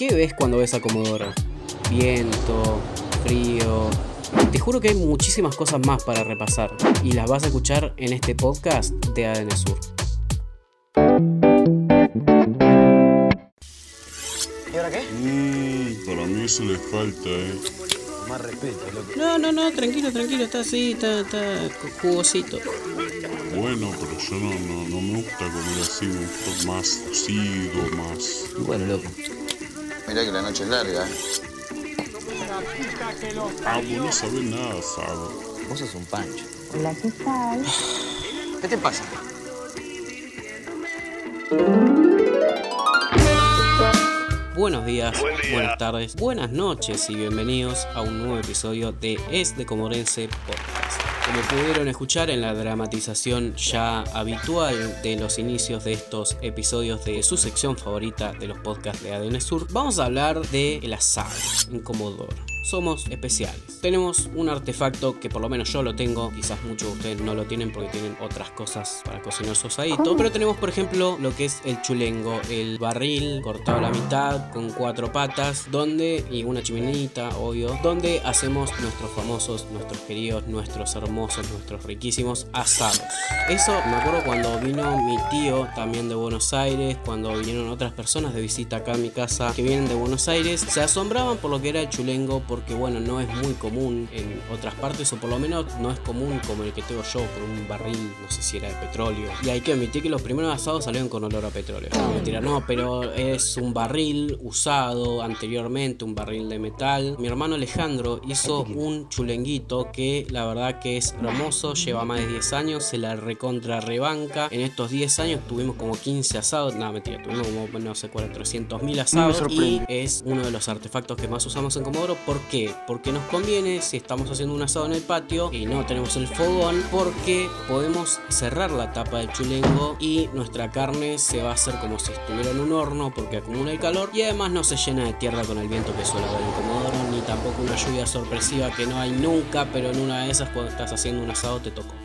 ¿Qué ves cuando ves a Comodoro? Viento, frío. Te juro que hay muchísimas cosas más para repasar y las vas a escuchar en este podcast de ADN Sur. ¿Y ahora qué? Mmm, para mí eso le falta, eh. Más respeto, loco. No, no, no, tranquilo, tranquilo, está así, está, está jugosito. Bueno, pero yo no, no, no me gusta comer así, me gusta más cocido, más... Bueno, loco. Mirá que la noche es larga. ¿eh? Ah, vos no sabés nada, asado. Vos sos un pancho. Hola, ¿qué tal? ¿Qué te pasa? Buenos días, buenas tardes, buenas noches y bienvenidos a un nuevo episodio de Es de Comorense Podcast. Como pudieron escuchar en la dramatización ya habitual de los inicios de estos episodios de su sección favorita de los podcasts de ADN Sur, vamos a hablar de el asado en Comodoro. Somos especiales. Tenemos un artefacto que por lo menos yo lo tengo, quizás muchos de ustedes no lo tienen porque tienen otras cosas para cocinar su asadito. Pero tenemos por ejemplo lo que es el chulengo, el barril cortado a la mitad con cuatro patas, donde, y una chimenita, obvio, donde hacemos nuestros famosos, nuestros queridos, nuestros hermosos, nuestros riquísimos asados. Eso me acuerdo cuando vino mi tío también de Buenos Aires, cuando vinieron otras personas de visita acá a mi casa que vienen de Buenos Aires, se asombraban por lo que era el chulengo porque bueno, no es muy común en otras partes o por lo menos no es común como el que tengo yo con un barril, no sé si era de petróleo. Y hay que admitir que los primeros asados salieron con olor a petróleo. No, mentira, no, pero es un barril usado anteriormente, un barril de metal. Mi hermano Alejandro hizo un chulenguito que la verdad que es hermoso, lleva más de 10 años, se la recontra rebanca. En estos 10 años tuvimos como 15 asados, no, mentira, tuvimos como, no sé, 400 mil asados y es uno de los artefactos que más usamos en Comodoro. ¿Por qué? Porque nos conviene si estamos haciendo un asado en el patio y no tenemos el fogón, porque podemos cerrar la tapa del chulengo y nuestra carne se va a hacer como si estuviera en un horno porque acumula el calor y además no se llena de tierra con el viento que suele haber en Comodoro, ni tampoco una lluvia sorpresiva que no hay nunca, pero en una de esas cuando estás haciendo un asado te tocó.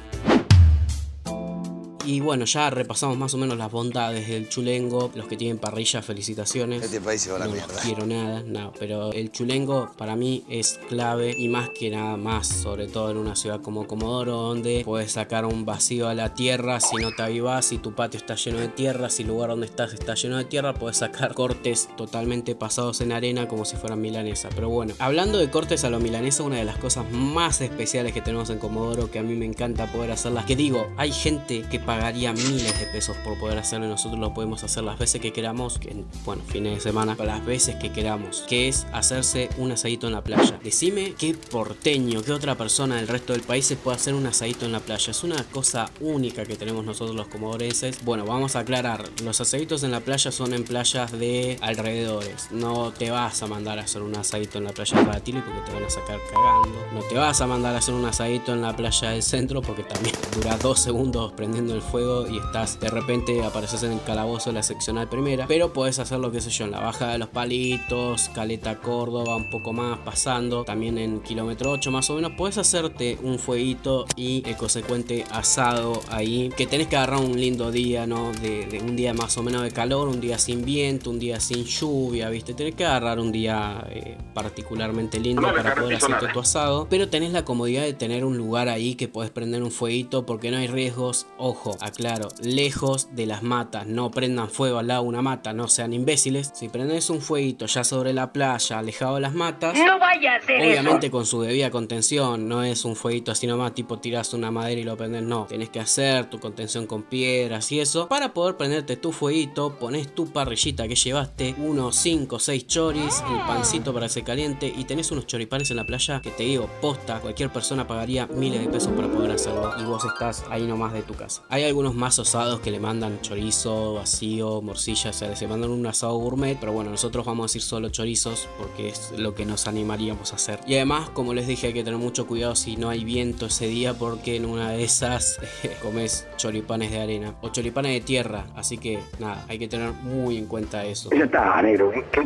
Y bueno, ya repasamos más o menos las bondades del chulengo. Los que tienen parrilla, felicitaciones. Este país se va a la no mierda. quiero nada, no, pero el chulengo para mí es clave y más que nada más, sobre todo en una ciudad como Comodoro, donde puedes sacar un vacío a la tierra si no te avivas, si tu patio está lleno de tierra, si el lugar donde estás está lleno de tierra, puedes sacar cortes totalmente pasados en arena como si fueran milanesa. Pero bueno, hablando de cortes a lo milanesa, una de las cosas más especiales que tenemos en Comodoro, que a mí me encanta poder hacerlas, que digo, hay gente que pagaría miles de pesos por poder hacerlo y nosotros lo podemos hacer las veces que queramos, que bueno, fines de semana, las veces que queramos, que es hacerse un asadito en la playa. Decime qué porteño, qué otra persona del resto del país se puede hacer un asadito en la playa. Es una cosa única que tenemos nosotros los comodorenses. Bueno, vamos a aclarar, los asaditos en la playa son en playas de alrededores. No te vas a mandar a hacer un asadito en la playa de Ratillo porque te van a sacar cagando. No te vas a mandar a hacer un asadito en la playa del centro porque también dura dos segundos prendiendo el fuego y estás de repente apareces en el calabozo de la seccional primera. Pero puedes hacerlo, qué sé yo, en la baja de los palitos, Caleta Córdoba, un poco más pasando. También en kilómetro 8 más o menos. Puedes hacerte un fueguito y el consecuente asado ahí. Que tenés que agarrar un lindo día, ¿no? De, de un día más o menos de calor, un día sin viento, un día sin lluvia, ¿viste? Tenés que agarrar un día eh, particularmente lindo para poder hacerte tu asado. Pero tenés la comodidad de tener un lugar ahí que puedes prender un fueguito porque no hay riesgos. Ojo, aclaro, lejos de las matas. No prendan fuego al lado de una mata, no sean imbéciles. Si prendes un fueguito ya sobre la playa, alejado de las matas. No vaya a hacer Obviamente con su debida contención, no es un fueguito así nomás, tipo tiras una madera y lo prendes, no. Tenés que hacer tu contención con piedras y eso. Para poder prenderte tu fueguito, pones tu parrillita que llevaste, unos 5 o 6 choris, el pancito para que se caliente y tenés unos choripanes en la playa que te digo, posta, cualquier persona pagaría miles de pesos para poder hacerlo y vos estás ahí nomás de tu casa. Hay algunos más asados que le mandan chorizo, vacío, morcilla, o sea, se mandan un asado gourmet, pero bueno, nosotros vamos a decir solo chorizos porque es lo que nos animaríamos a hacer. Y además, como les dije, hay que tener mucho cuidado si no hay viento ese día porque en una de esas comes choripanes de arena o choripanes de tierra, así que nada, hay que tener muy en cuenta eso. Ya está, negro. ¿Qué?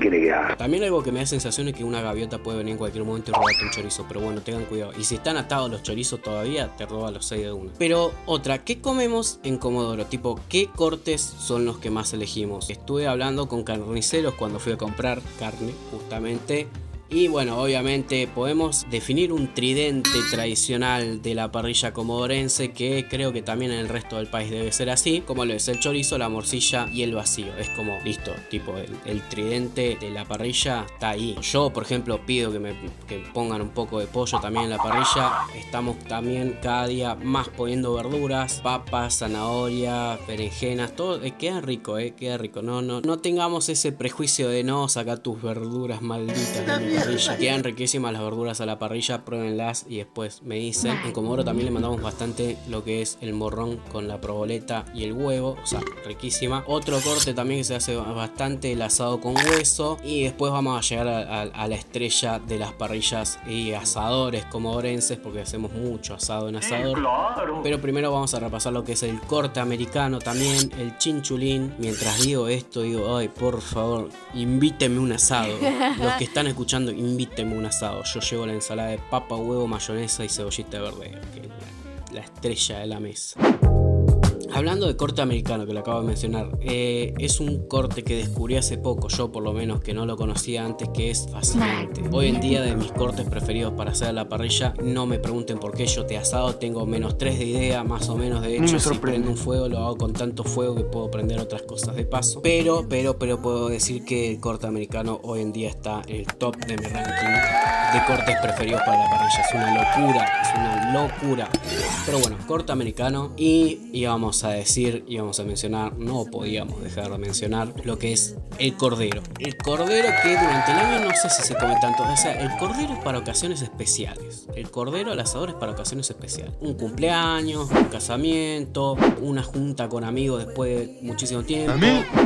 También algo que me da sensación es que una gaviota puede venir en cualquier momento y robarte un chorizo, pero bueno, tengan cuidado. Y si están atados los chorizos todavía, te roba los 6 de uno. Pero otra, ¿qué comemos en Comodoro, tipo, ¿qué cortes son los que más elegimos? Estuve hablando con carniceros cuando fui a comprar carne, justamente y bueno, obviamente podemos definir un tridente tradicional de la parrilla comodorense que creo que también en el resto del país debe ser así, como lo es el chorizo, la morcilla y el vacío. Es como, listo, tipo el, tridente de la parrilla está ahí. Yo, por ejemplo, pido que me pongan un poco de pollo también en la parrilla. Estamos también cada día más poniendo verduras, papas, zanahoria, berenjenas, todo. Eh, queda rico, eh, queda rico. No, no, no tengamos ese prejuicio de no sacar tus verduras malditas Quedan riquísimas las verduras a la parrilla, pruébenlas y después me dicen. En Comodoro también le mandamos bastante lo que es el morrón con la proboleta y el huevo, o sea, riquísima. Otro corte también que se hace bastante, el asado con hueso. Y después vamos a llegar a, la estrella de las parrillas y asadores comodorenses, porque hacemos mucho asado en asador. Pero primero vamos a repasar lo que es el corte americano también, el chinchulín. Mientras digo esto, digo, ay, por favor, invíteme un asado. Los que están escuchando invíteme un asado. Yo llevo la ensalada de papa, huevo, mayonesa y cebollita verde, que es la estrella de la mesa. Hablando de corte americano que lo acabo de mencionar, eh, es un corte que descubrí hace poco, yo por lo menos que no lo conocía antes, que es fascinante. Hoy en día de mis cortes preferidos para hacer la parrilla, no me pregunten por qué yo te asado, tengo menos 3 de idea, más o menos de hecho, si prendo un fuego lo hago con tanto fuego que puedo prender otras cosas de paso. Pero, pero, pero puedo decir que el corte americano hoy en día está en el top de mi ranking de cortes preferidos para la parrilla. Es una locura, es una locura. Pero bueno, corte americano y íbamos a decir y vamos a mencionar, no podíamos dejar de mencionar lo que es el cordero. El cordero que durante el año no sé si se come tanto. O sea, el cordero es para ocasiones especiales. El cordero al asador es para ocasiones especiales. Un cumpleaños, un casamiento, una junta con amigos después de muchísimo tiempo.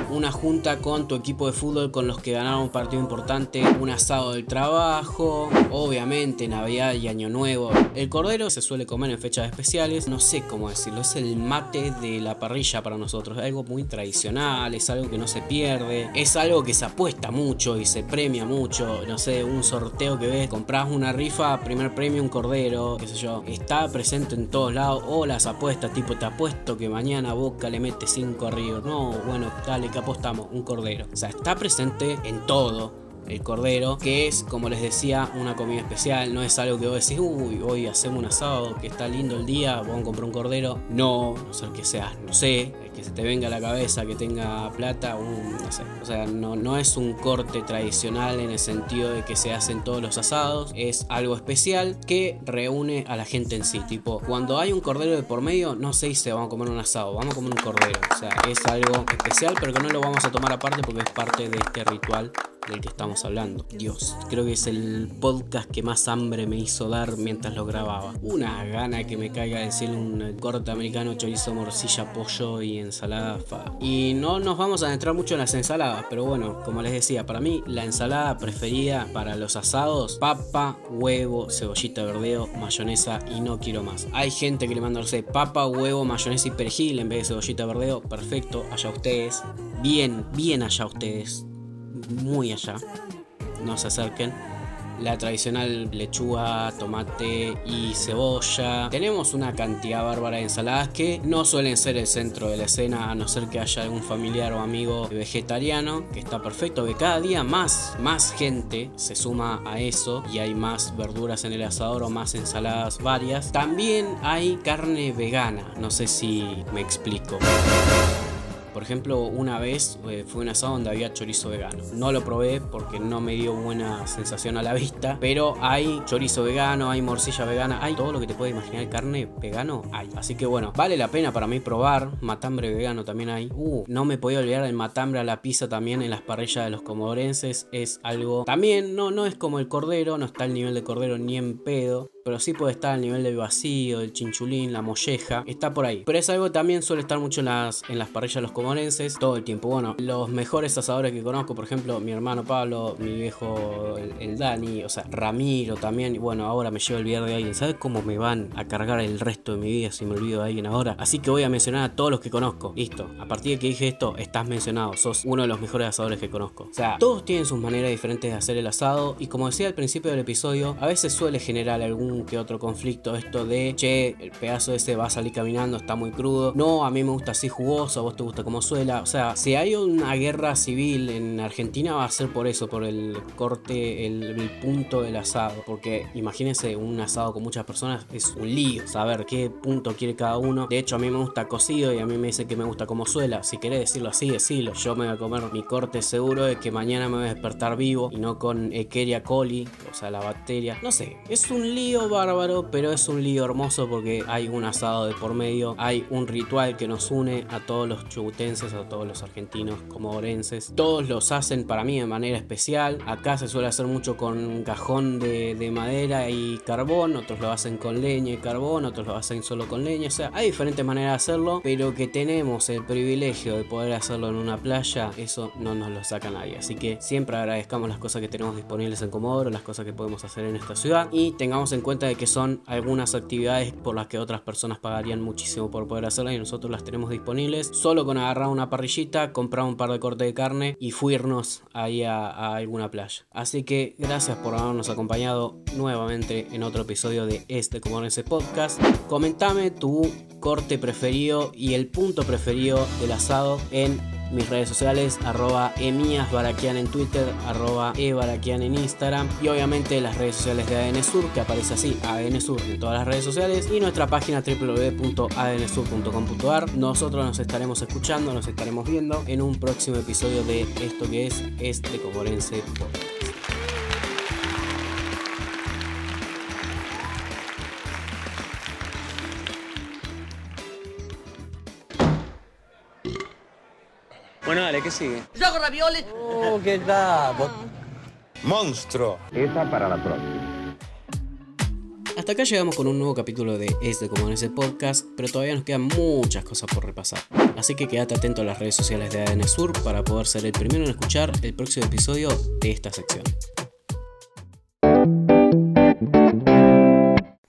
Una junta con tu equipo de fútbol con los que ganaron un partido importante. Un asado del trabajo. Obviamente Navidad y Año Nuevo. El cordero se suele comer en fechas especiales. No sé cómo decirlo. Es el mate de la parrilla para nosotros. Es algo muy tradicional, es algo que no se pierde, es algo que se apuesta mucho y se premia mucho. No sé, un sorteo que ves, compras una rifa, primer premio un cordero, qué sé yo. Está presente en todos lados. O las apuestas, tipo te apuesto que mañana Boca le mete 5 arriba. No, bueno, dale, que apostamos, un cordero. O sea, está presente en todo el cordero, que es, como les decía, una comida especial. No es algo que vos decís, uy, hoy hacemos un asado, que está lindo el día, vamos a comprar un cordero. No, no ser que sea, no sé, que se te venga a la cabeza, que tenga plata, no sé. O sea, no, no es un corte tradicional en el sentido de que se hacen todos los asados. Es algo especial que reúne a la gente en sí. Tipo, cuando hay un cordero de por medio, no se dice vamos a comer un asado, vamos a comer un cordero. O sea, es algo especial, pero que no lo vamos a tomar aparte porque es parte de este ritual del que estamos hablando. Dios, creo que es el podcast que más hambre me hizo dar mientras lo grababa. Una gana que me caiga del cielo un corte americano, chorizo, morcilla, pollo y ensalada. Y no nos vamos a adentrar mucho en las ensaladas, pero bueno, como les decía, para mí la ensalada preferida para los asados, papa, huevo, cebollita verdeo, mayonesa y no quiero más. Hay gente que le manda, no sé, papa, huevo, mayonesa y perejil en vez de cebollita verdeo. Perfecto, allá ustedes. Bien, bien allá ustedes muy allá. No se acerquen. La tradicional lechuga, tomate y cebolla. Tenemos una cantidad bárbara de ensaladas que no suelen ser el centro de la escena a no ser que haya algún familiar o amigo vegetariano, que está perfecto, que cada día más, más gente se suma a eso y hay más verduras en el asador o más ensaladas varias. También hay carne vegana, no sé si me explico. Por ejemplo, una vez eh, fue un asado donde había chorizo vegano. No lo probé porque no me dio buena sensación a la vista, pero hay chorizo vegano, hay morcilla vegana, hay todo lo que te puede imaginar carne vegano, hay. Así que bueno, vale la pena para mí probar. Matambre vegano también hay. Uh, no me podía olvidar del matambre a la pizza también en las parrillas de los comodorenses. Es algo también, no, no es como el cordero, no está al nivel de cordero ni en pedo pero sí puede estar al nivel del vacío, del chinchulín, la molleja, está por ahí. Pero es algo que también suele estar mucho en las, en las parrillas de los comorenses todo el tiempo. Bueno, los mejores asadores que conozco, por ejemplo, mi hermano Pablo, mi viejo el, Dani, o sea, Ramiro también. Y bueno, ahora me llevo a olvidar de alguien. ¿Sabes cómo me van a cargar el resto de mi vida si me olvido de alguien ahora? Así que voy a mencionar a todos los que conozco. Listo, a partir de que dije esto, estás mencionado, sos uno de los mejores asadores que conozco. O sea, todos tienen sus maneras diferentes de hacer el asado y como decía al principio del episodio, a veces suele generar algún que otro conflicto esto de, che, el pedazo ese va a salir caminando, está muy crudo. No, a mí me gusta así jugoso, a vos te gusta como suela. O sea, si hay una guerra civil en Argentina va a ser por eso, por el corte, el, punto del asado. Porque imagínense un asado con muchas personas, es un lío saber qué punto quiere cada uno. De hecho, a mí me gusta cocido y a mí me dice que me gusta como suela. Si querés decirlo así, decilo. Yo me voy a comer mi corte seguro de que mañana me voy a despertar vivo y no con Echeria coli, o sea, la bacteria. No sé, es un lío bárbaro, pero es un lío hermoso porque hay un asado de por medio, hay un ritual que nos une a todos los chubutenses, a todos los argentinos como orenses. Todos los hacen para mí de manera especial. Acá se suele hacer mucho con un cajón de, de madera y carbón, otros lo hacen con leña y carbón, otros lo hacen solo con leña. O sea, hay diferentes maneras de hacerlo, pero que tenemos el privilegio de poder hacerlo en una playa, eso no nos lo saca nadie. Así que siempre agradezcamos las cosas que tenemos disponibles en Comodoro, las cosas que podemos hacer en esta ciudad y tengamos en cuenta de que son algunas actividades por las que otras personas pagarían muchísimo por poder hacerlas y nosotros las tenemos disponibles solo con agarrar una parrillita, comprar un par de cortes de carne y fuirnos ahí a, alguna playa. Así que gracias por habernos acompañado nuevamente en otro episodio de este Comorense Podcast. Comentame tu corte preferido y el punto preferido del asado en mis redes sociales, arroba Emias Baraquian en Twitter, arroba ebaraquian en Instagram y obviamente las redes sociales de ADN Sur, que aparece así, ADN Sur en todas las redes sociales y nuestra página www.adnsur.com.ar. Nosotros nos estaremos escuchando, nos estaremos viendo en un próximo episodio de esto que es este Comorense Podcast. ¿Qué sigue? Yo hago ravioles. Oh, qué capo. Monstruo. Esa para la próxima. Hasta acá llegamos con un nuevo capítulo de Este como en ese podcast, pero todavía nos quedan muchas cosas por repasar. Así que quédate atento a las redes sociales de ADN Sur para poder ser el primero en escuchar el próximo episodio de esta sección.